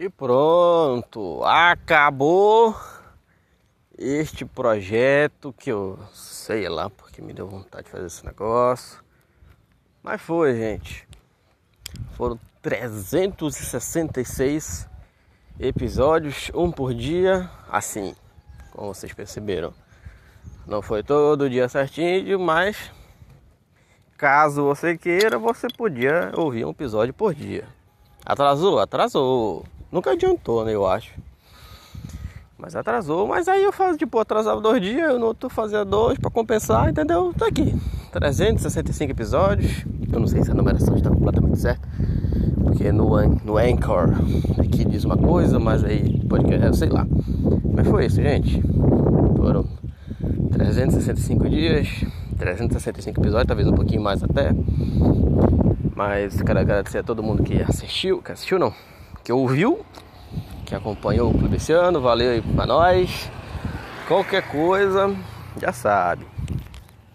E pronto, acabou este projeto que eu sei lá porque me deu vontade de fazer esse negócio. Mas foi, gente. Foram 366 episódios, um por dia, assim, como vocês perceberam. Não foi todo dia certinho, mas caso você queira, você podia ouvir um episódio por dia. Atrasou? Atrasou. Nunca adiantou, né? Eu acho. Mas atrasou. Mas aí eu faço, tipo, atrasava dois dias, eu no outro fazia dois pra compensar, entendeu? Tá aqui. 365 episódios. Eu não sei se a numeração está completamente certa. Porque no, no Anchor aqui diz uma coisa, mas aí podcast, eu sei lá. Mas foi isso, gente. Foram 365 dias, 365 episódios, talvez um pouquinho mais até. Mas quero agradecer a todo mundo que assistiu, que assistiu não, que ouviu, que acompanhou o clube esse ano, valeu aí pra nós. Qualquer coisa, já sabe.